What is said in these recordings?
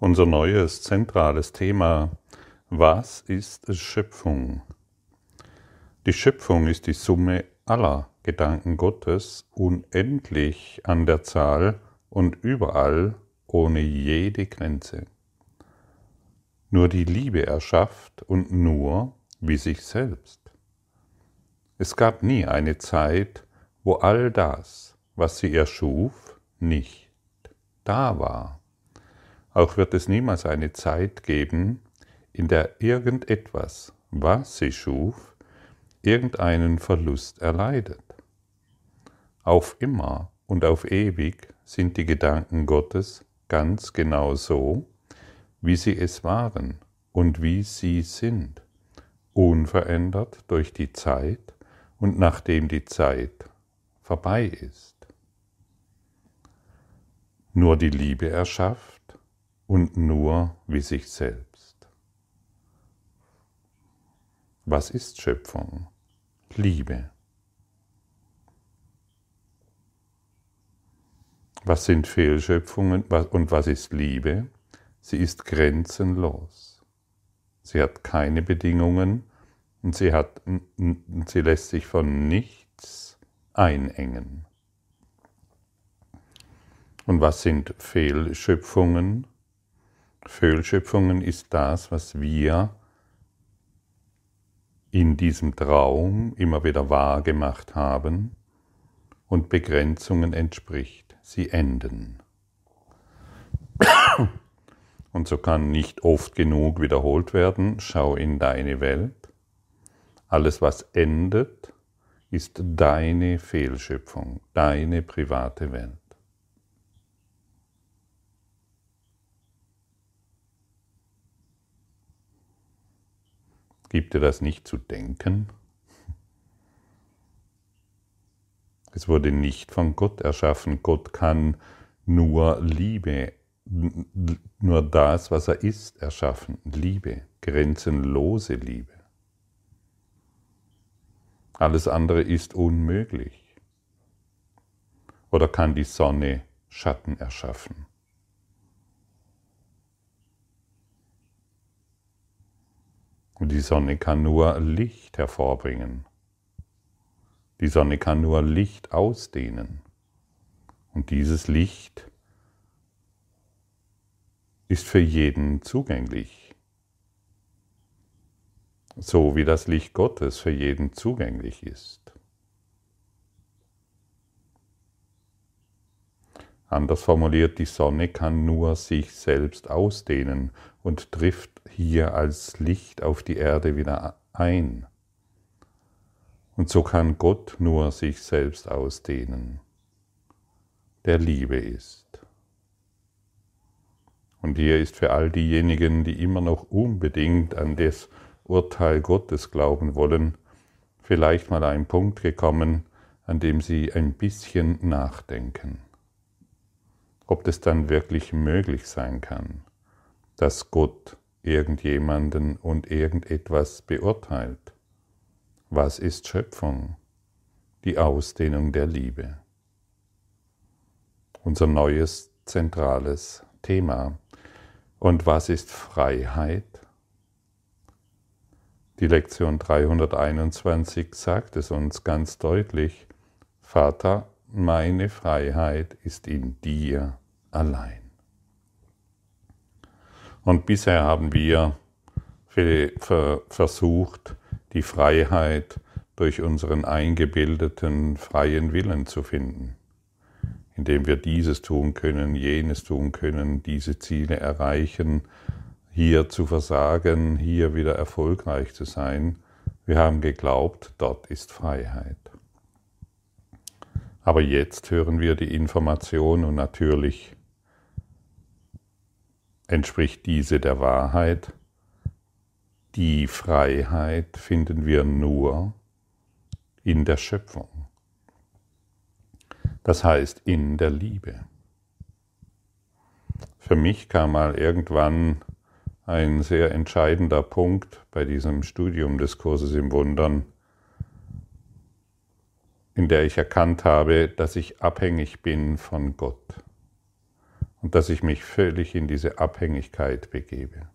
Unser neues zentrales Thema, was ist Schöpfung? Die Schöpfung ist die Summe aller Gedanken Gottes, unendlich an der Zahl und überall ohne jede Grenze. Nur die Liebe erschafft und nur wie sich selbst. Es gab nie eine Zeit, wo all das, was sie erschuf, nicht da war. Auch wird es niemals eine Zeit geben, in der irgendetwas, was sie schuf, irgendeinen Verlust erleidet. Auf immer und auf ewig sind die Gedanken Gottes ganz genau so, wie sie es waren und wie sie sind, unverändert durch die Zeit und nachdem die Zeit vorbei ist. Nur die Liebe erschafft und nur wie sich selbst. Was ist Schöpfung? Liebe. Was sind Fehlschöpfungen und was ist Liebe? Sie ist grenzenlos. Sie hat keine Bedingungen und sie, hat, sie lässt sich von nichts einengen. Und was sind Fehlschöpfungen? Fehlschöpfungen ist das, was wir in diesem Traum immer wieder wahrgemacht haben und Begrenzungen entspricht. Sie enden. Und so kann nicht oft genug wiederholt werden, schau in deine Welt. Alles, was endet, ist deine Fehlschöpfung, deine private Welt. Gibt dir das nicht zu denken? Es wurde nicht von Gott erschaffen. Gott kann nur Liebe, nur das, was er ist, erschaffen. Liebe, grenzenlose Liebe. Alles andere ist unmöglich. Oder kann die Sonne Schatten erschaffen? Und die Sonne kann nur Licht hervorbringen. Die Sonne kann nur Licht ausdehnen. Und dieses Licht ist für jeden zugänglich. So wie das Licht Gottes für jeden zugänglich ist. Anders formuliert, die Sonne kann nur sich selbst ausdehnen und trifft hier als Licht auf die Erde wieder ein. Und so kann Gott nur sich selbst ausdehnen, der Liebe ist. Und hier ist für all diejenigen, die immer noch unbedingt an das Urteil Gottes glauben wollen, vielleicht mal ein Punkt gekommen, an dem sie ein bisschen nachdenken, ob das dann wirklich möglich sein kann, dass Gott irgendjemanden und irgendetwas beurteilt. Was ist Schöpfung? Die Ausdehnung der Liebe. Unser neues zentrales Thema. Und was ist Freiheit? Die Lektion 321 sagt es uns ganz deutlich, Vater, meine Freiheit ist in dir allein. Und bisher haben wir versucht, die Freiheit durch unseren eingebildeten freien Willen zu finden, indem wir dieses tun können, jenes tun können, diese Ziele erreichen, hier zu versagen, hier wieder erfolgreich zu sein. Wir haben geglaubt, dort ist Freiheit. Aber jetzt hören wir die Information und natürlich entspricht diese der Wahrheit. Die Freiheit finden wir nur in der Schöpfung. Das heißt in der Liebe. Für mich kam mal irgendwann ein sehr entscheidender Punkt bei diesem Studium des Kurses im Wundern, in der ich erkannt habe, dass ich abhängig bin von Gott. Und dass ich mich völlig in diese Abhängigkeit begebe.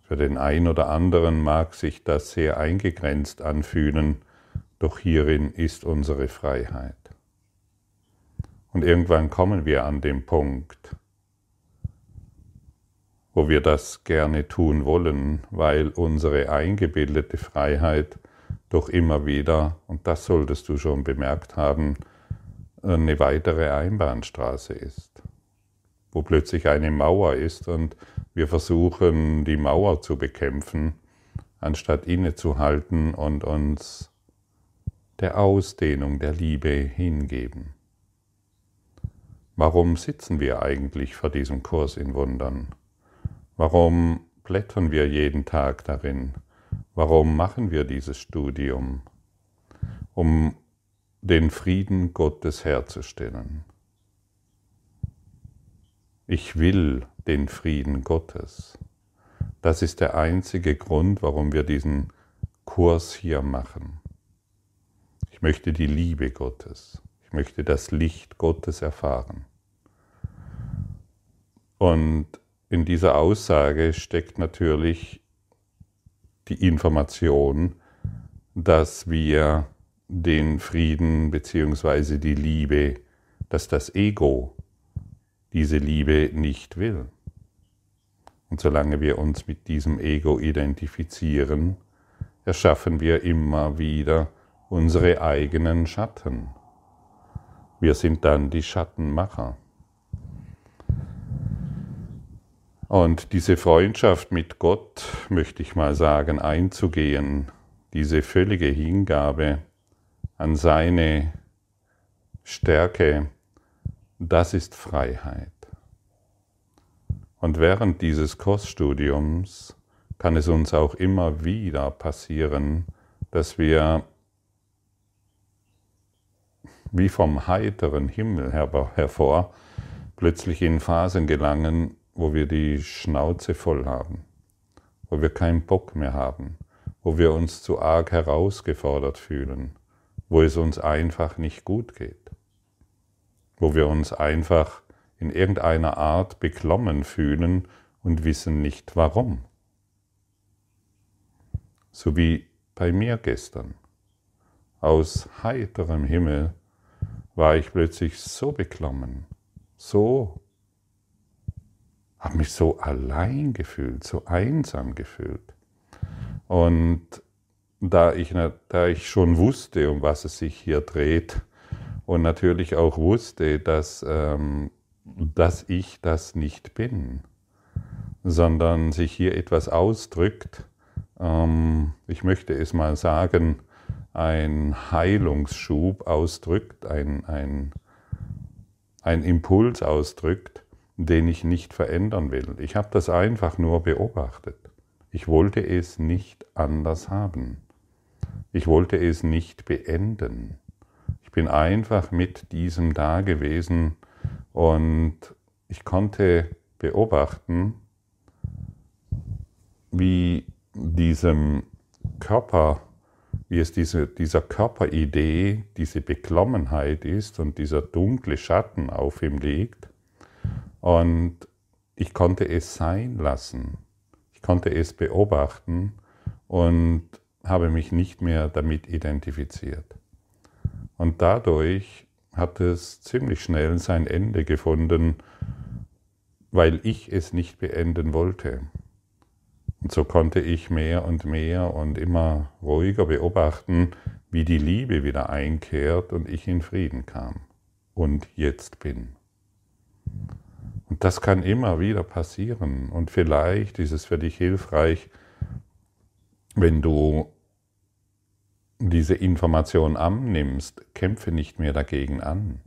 Für den einen oder anderen mag sich das sehr eingegrenzt anfühlen, doch hierin ist unsere Freiheit. Und irgendwann kommen wir an den Punkt, wo wir das gerne tun wollen, weil unsere eingebildete Freiheit doch immer wieder, und das solltest du schon bemerkt haben, eine weitere Einbahnstraße ist, wo plötzlich eine Mauer ist und wir versuchen, die Mauer zu bekämpfen, anstatt innezuhalten und uns der Ausdehnung der Liebe hingeben. Warum sitzen wir eigentlich vor diesem Kurs in Wundern? Warum blättern wir jeden Tag darin? Warum machen wir dieses Studium? Um den Frieden Gottes herzustellen. Ich will den Frieden Gottes. Das ist der einzige Grund, warum wir diesen Kurs hier machen. Ich möchte die Liebe Gottes. Ich möchte das Licht Gottes erfahren. Und in dieser Aussage steckt natürlich die Information, dass wir den Frieden bzw. die Liebe, dass das Ego diese Liebe nicht will. Und solange wir uns mit diesem Ego identifizieren, erschaffen wir immer wieder unsere eigenen Schatten. Wir sind dann die Schattenmacher. Und diese Freundschaft mit Gott, möchte ich mal sagen, einzugehen, diese völlige Hingabe, an seine Stärke, das ist Freiheit. Und während dieses Kursstudiums kann es uns auch immer wieder passieren, dass wir wie vom heiteren Himmel hervor plötzlich in Phasen gelangen, wo wir die Schnauze voll haben, wo wir keinen Bock mehr haben, wo wir uns zu arg herausgefordert fühlen, wo es uns einfach nicht gut geht, wo wir uns einfach in irgendeiner Art beklommen fühlen und wissen nicht warum. So wie bei mir gestern. Aus heiterem Himmel war ich plötzlich so beklommen, so, habe mich so allein gefühlt, so einsam gefühlt. Und da ich, da ich schon wusste, um was es sich hier dreht und natürlich auch wusste, dass, ähm, dass ich das nicht bin, sondern sich hier etwas ausdrückt, ähm, ich möchte es mal sagen, ein Heilungsschub ausdrückt, ein, ein, ein Impuls ausdrückt, den ich nicht verändern will. Ich habe das einfach nur beobachtet. Ich wollte es nicht anders haben. Ich wollte es nicht beenden. Ich bin einfach mit diesem da gewesen und ich konnte beobachten, wie diesem Körper, wie es diese, dieser Körperidee, diese Beklommenheit ist und dieser dunkle Schatten auf ihm liegt. Und ich konnte es sein lassen. Ich konnte es beobachten und habe mich nicht mehr damit identifiziert. Und dadurch hat es ziemlich schnell sein Ende gefunden, weil ich es nicht beenden wollte. Und so konnte ich mehr und mehr und immer ruhiger beobachten, wie die Liebe wieder einkehrt und ich in Frieden kam und jetzt bin. Und das kann immer wieder passieren. Und vielleicht ist es für dich hilfreich, wenn du diese Information annimmst, kämpfe nicht mehr dagegen an.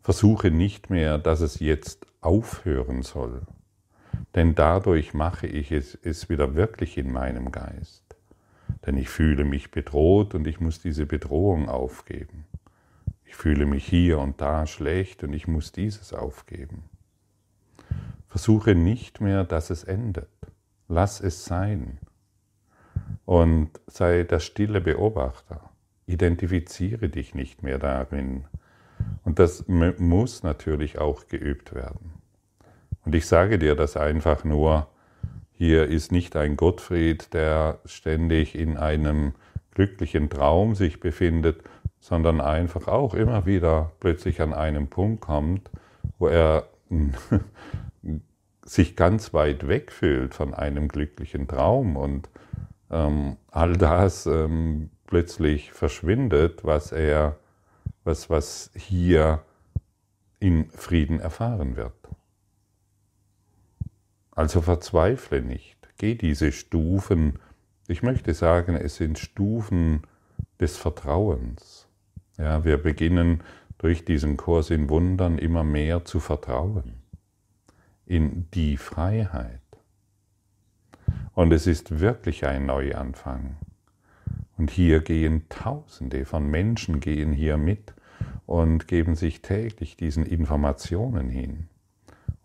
Versuche nicht mehr, dass es jetzt aufhören soll, denn dadurch mache ich es, es wieder wirklich in meinem Geist. Denn ich fühle mich bedroht und ich muss diese Bedrohung aufgeben. Ich fühle mich hier und da schlecht und ich muss dieses aufgeben. Versuche nicht mehr, dass es endet. Lass es sein und sei der stille Beobachter. Identifiziere dich nicht mehr darin. Und das muss natürlich auch geübt werden. Und ich sage dir das einfach nur, hier ist nicht ein Gottfried, der ständig in einem glücklichen Traum sich befindet, sondern einfach auch immer wieder plötzlich an einem Punkt kommt, wo er sich ganz weit weg fühlt von einem glücklichen Traum und ähm, all das ähm, plötzlich verschwindet, was er, was, was hier in Frieden erfahren wird. Also verzweifle nicht, geh diese Stufen, ich möchte sagen, es sind Stufen des Vertrauens. Ja, wir beginnen durch diesen Kurs in Wundern immer mehr zu vertrauen in die Freiheit. Und es ist wirklich ein Neuanfang. Und hier gehen Tausende von Menschen gehen hier mit und geben sich täglich diesen Informationen hin.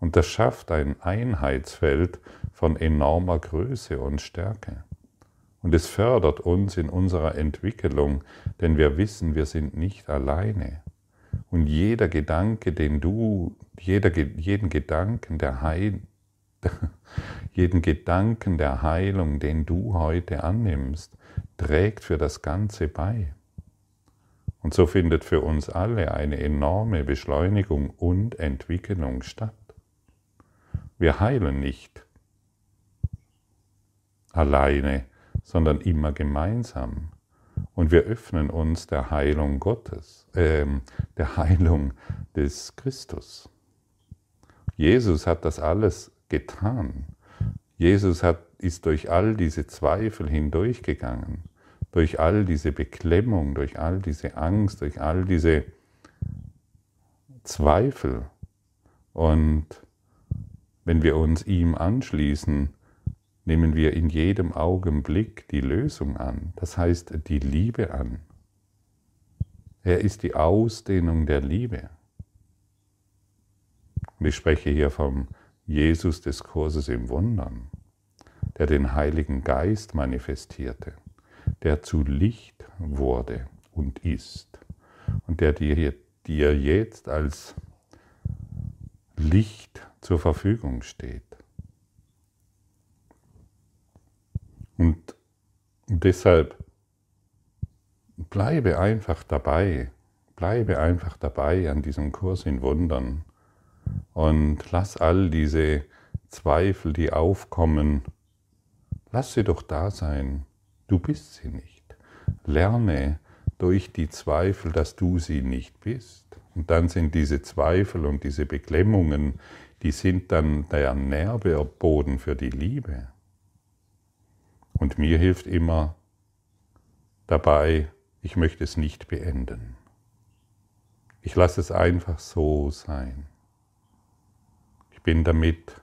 Und das schafft ein Einheitsfeld von enormer Größe und Stärke. Und es fördert uns in unserer Entwicklung, denn wir wissen, wir sind nicht alleine. Und jeder Gedanke, den du, jeder, jeden Gedanken der Heil, jeden Gedanken der Heilung, den du heute annimmst, trägt für das Ganze bei. Und so findet für uns alle eine enorme Beschleunigung und Entwicklung statt. Wir heilen nicht alleine, sondern immer gemeinsam. Und wir öffnen uns der Heilung Gottes, äh, der Heilung des Christus. Jesus hat das alles getan. Jesus hat, ist durch all diese Zweifel hindurchgegangen, durch all diese Beklemmung, durch all diese Angst, durch all diese Zweifel. Und wenn wir uns ihm anschließen, nehmen wir in jedem Augenblick die Lösung an, das heißt die Liebe an. Er ist die Ausdehnung der Liebe. Und ich spreche hier vom Jesus des Kurses im Wundern, der den Heiligen Geist manifestierte, der zu Licht wurde und ist und der dir, dir jetzt als Licht zur Verfügung steht. Und deshalb bleibe einfach dabei, bleibe einfach dabei an diesem Kurs in Wundern und lass all diese Zweifel, die aufkommen, lass sie doch da sein. Du bist sie nicht. Lerne durch die Zweifel, dass du sie nicht bist. Und dann sind diese Zweifel und diese Beklemmungen, die sind dann der Nährboden für die Liebe. Und mir hilft immer dabei, ich möchte es nicht beenden. Ich lasse es einfach so sein. Ich bin damit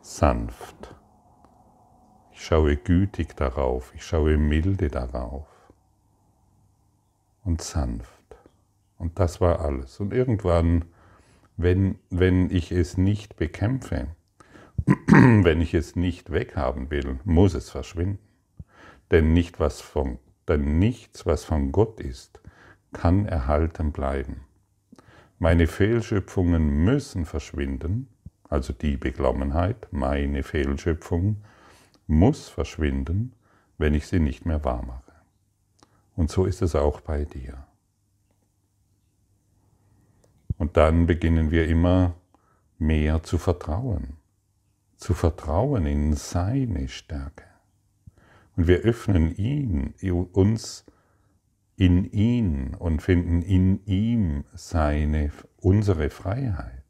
sanft. Ich schaue gütig darauf, ich schaue milde darauf und sanft. Und das war alles. Und irgendwann, wenn, wenn ich es nicht bekämpfe, wenn ich es nicht weghaben will, muss es verschwinden. Denn, nicht was von, denn nichts, was von Gott ist, kann erhalten bleiben. Meine Fehlschöpfungen müssen verschwinden, also die Beklommenheit, meine Fehlschöpfung muss verschwinden, wenn ich sie nicht mehr wahr mache. Und so ist es auch bei dir. Und dann beginnen wir immer mehr zu vertrauen zu vertrauen in seine Stärke. Und wir öffnen ihn, uns in ihn und finden in ihm seine, unsere Freiheit.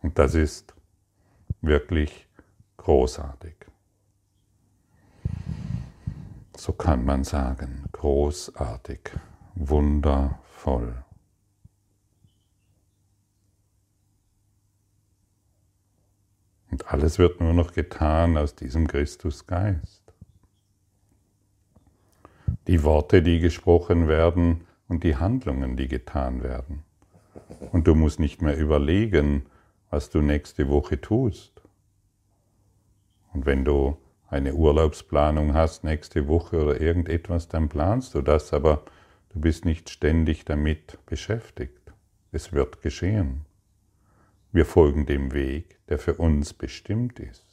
Und das ist wirklich großartig. So kann man sagen, großartig, wundervoll. Und alles wird nur noch getan aus diesem Christusgeist. Die Worte, die gesprochen werden und die Handlungen, die getan werden. Und du musst nicht mehr überlegen, was du nächste Woche tust. Und wenn du eine Urlaubsplanung hast nächste Woche oder irgendetwas, dann planst du das, aber Du bist nicht ständig damit beschäftigt. Es wird geschehen. Wir folgen dem Weg, der für uns bestimmt ist.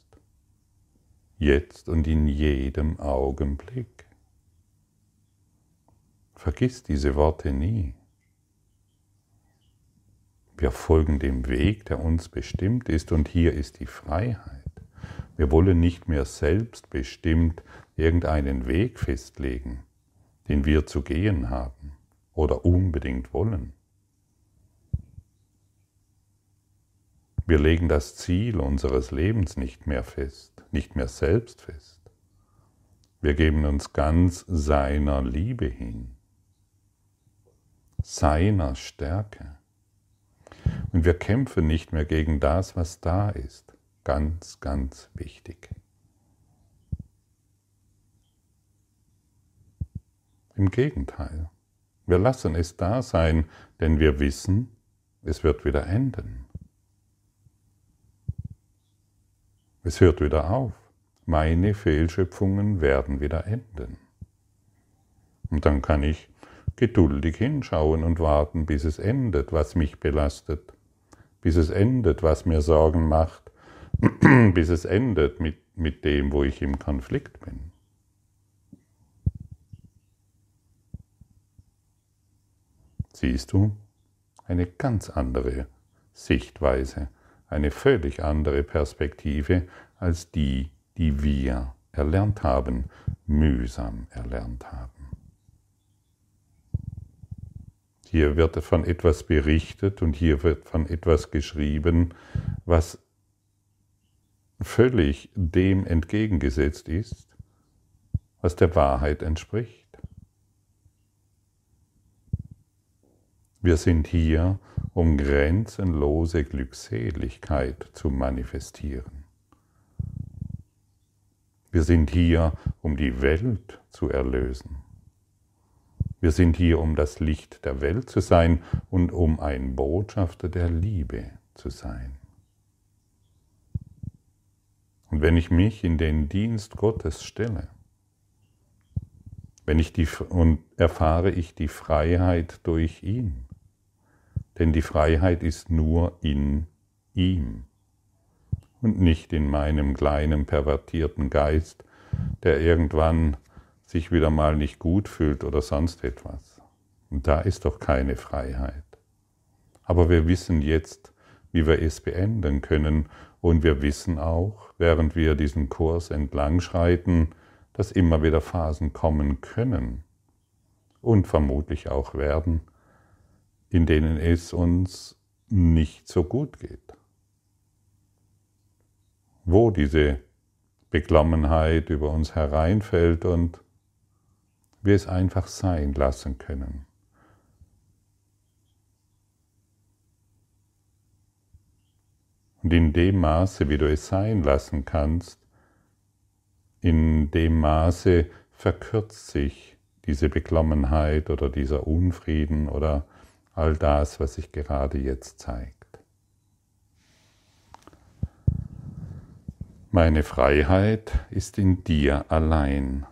Jetzt und in jedem Augenblick. Vergiss diese Worte nie. Wir folgen dem Weg, der uns bestimmt ist, und hier ist die Freiheit. Wir wollen nicht mehr selbstbestimmt irgendeinen Weg festlegen, den wir zu gehen haben oder unbedingt wollen. Wir legen das Ziel unseres Lebens nicht mehr fest, nicht mehr selbst fest. Wir geben uns ganz seiner Liebe hin, seiner Stärke. Und wir kämpfen nicht mehr gegen das, was da ist. Ganz, ganz wichtig. Im Gegenteil, wir lassen es da sein, denn wir wissen, es wird wieder enden. Es hört wieder auf. Meine Fehlschöpfungen werden wieder enden. Und dann kann ich geduldig hinschauen und warten, bis es endet, was mich belastet, bis es endet, was mir Sorgen macht, bis es endet mit, mit dem, wo ich im Konflikt bin. Siehst du, eine ganz andere Sichtweise, eine völlig andere Perspektive als die, die wir erlernt haben, mühsam erlernt haben. Hier wird von etwas berichtet und hier wird von etwas geschrieben, was völlig dem entgegengesetzt ist, was der Wahrheit entspricht. Wir sind hier, um grenzenlose Glückseligkeit zu manifestieren. Wir sind hier, um die Welt zu erlösen. Wir sind hier, um das Licht der Welt zu sein und um ein Botschafter der Liebe zu sein. Und wenn ich mich in den Dienst Gottes stelle, wenn ich die, und erfahre ich die Freiheit durch ihn, denn die Freiheit ist nur in ihm und nicht in meinem kleinen pervertierten Geist, der irgendwann sich wieder mal nicht gut fühlt oder sonst etwas. Und da ist doch keine Freiheit. Aber wir wissen jetzt, wie wir es beenden können und wir wissen auch, während wir diesen Kurs entlang schreiten, dass immer wieder Phasen kommen können und vermutlich auch werden, in denen es uns nicht so gut geht. Wo diese Beklommenheit über uns hereinfällt und wir es einfach sein lassen können. Und in dem Maße, wie du es sein lassen kannst, in dem Maße verkürzt sich diese Beklommenheit oder dieser Unfrieden oder all das, was sich gerade jetzt zeigt. Meine Freiheit ist in dir allein.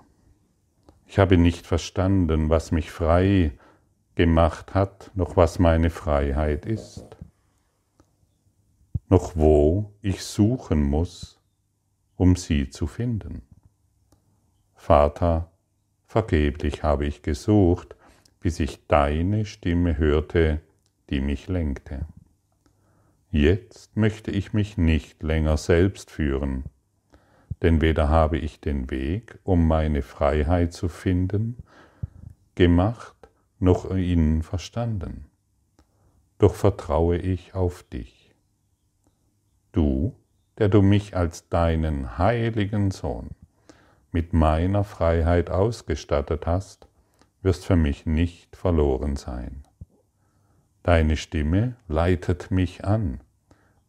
Ich habe nicht verstanden, was mich frei gemacht hat, noch was meine Freiheit ist, noch wo ich suchen muss, um sie zu finden. Vater, vergeblich habe ich gesucht, bis ich deine Stimme hörte, die mich lenkte. Jetzt möchte ich mich nicht länger selbst führen, denn weder habe ich den Weg, um meine Freiheit zu finden, gemacht, noch ihn verstanden. Doch vertraue ich auf dich. Du, der du mich als deinen heiligen Sohn mit meiner Freiheit ausgestattet hast, wirst für mich nicht verloren sein. Deine Stimme leitet mich an,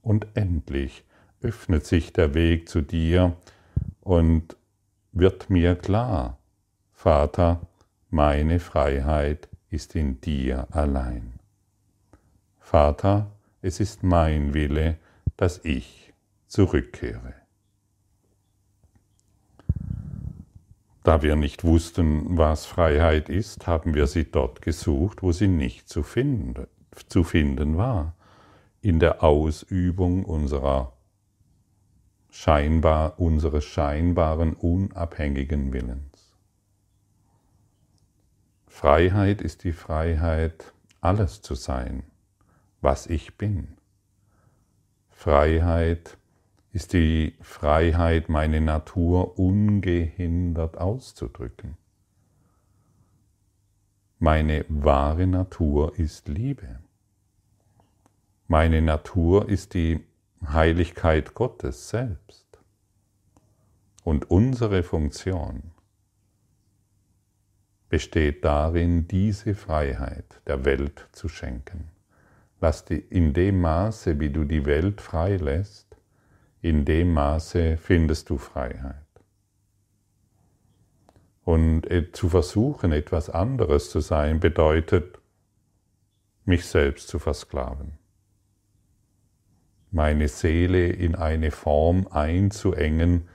und endlich öffnet sich der Weg zu dir, und wird mir klar, Vater, meine Freiheit ist in dir allein. Vater, es ist mein Wille, dass ich zurückkehre. Da wir nicht wussten, was Freiheit ist, haben wir sie dort gesucht, wo sie nicht zu finden, zu finden war, in der Ausübung unserer scheinbar, unseres scheinbaren unabhängigen Willens. Freiheit ist die Freiheit, alles zu sein, was ich bin. Freiheit ist die Freiheit, meine Natur ungehindert auszudrücken. Meine wahre Natur ist Liebe. Meine Natur ist die Heiligkeit Gottes selbst. Und unsere Funktion besteht darin, diese Freiheit der Welt zu schenken. Lass die in dem Maße, wie du die Welt frei lässt, in dem Maße findest du Freiheit. Und äh, zu versuchen, etwas anderes zu sein, bedeutet, mich selbst zu versklaven. Meine Seele in eine Form einzuengen,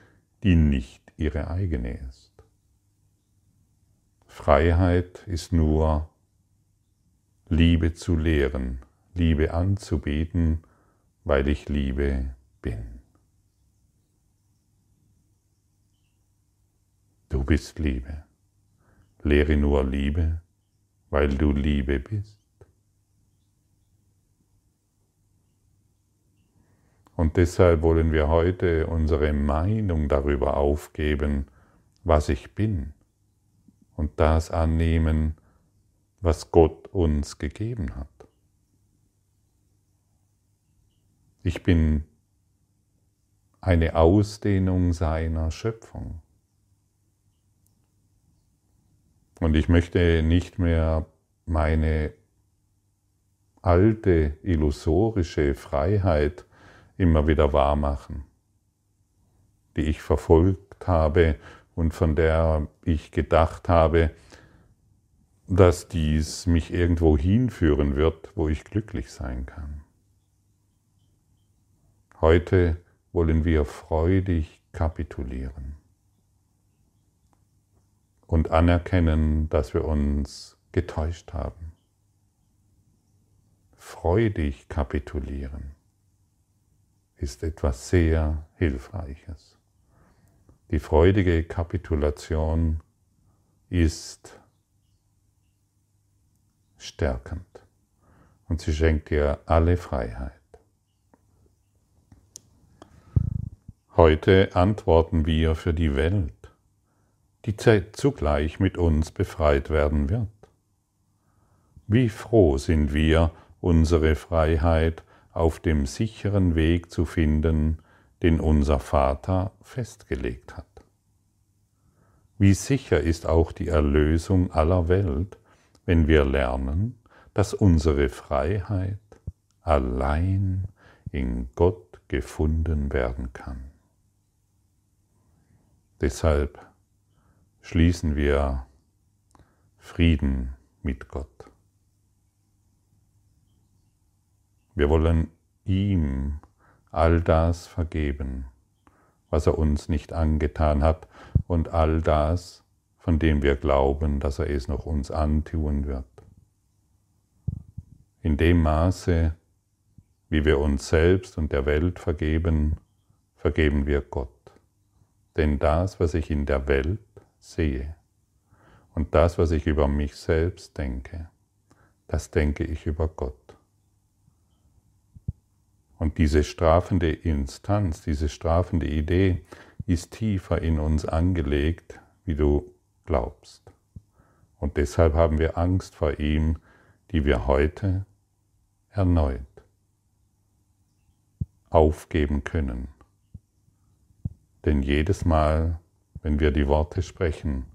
die nicht ihre eigene ist. Freiheit ist nur Liebe zu lehren, Liebe anzubieten, weil ich Liebe bin. Du bist Liebe. Lehre nur Liebe, weil du Liebe bist. Und deshalb wollen wir heute unsere Meinung darüber aufgeben, was ich bin, und das annehmen, was Gott uns gegeben hat. Ich bin eine Ausdehnung seiner Schöpfung. Und ich möchte nicht mehr meine alte illusorische Freiheit immer wieder wahrmachen, die ich verfolgt habe und von der ich gedacht habe, dass dies mich irgendwo hinführen wird, wo ich glücklich sein kann. Heute wollen wir freudig kapitulieren und anerkennen, dass wir uns getäuscht haben. Freudig kapitulieren ist etwas sehr Hilfreiches. Die freudige Kapitulation ist stärkend und sie schenkt dir alle Freiheit. Heute antworten wir für die Welt die zugleich mit uns befreit werden wird. Wie froh sind wir, unsere Freiheit auf dem sicheren Weg zu finden, den unser Vater festgelegt hat. Wie sicher ist auch die Erlösung aller Welt, wenn wir lernen, dass unsere Freiheit allein in Gott gefunden werden kann. Deshalb schließen wir Frieden mit Gott. Wir wollen ihm all das vergeben, was er uns nicht angetan hat und all das, von dem wir glauben, dass er es noch uns antun wird. In dem Maße, wie wir uns selbst und der Welt vergeben, vergeben wir Gott. Denn das, was ich in der Welt sehe. Und das, was ich über mich selbst denke, das denke ich über Gott. Und diese strafende Instanz, diese strafende Idee ist tiefer in uns angelegt, wie du glaubst. Und deshalb haben wir Angst vor ihm, die wir heute erneut aufgeben können. Denn jedes Mal, wenn wir die Worte sprechen,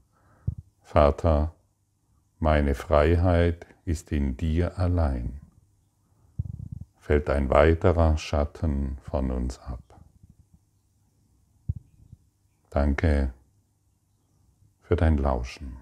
Vater, meine Freiheit ist in dir allein, fällt ein weiterer Schatten von uns ab. Danke für dein Lauschen.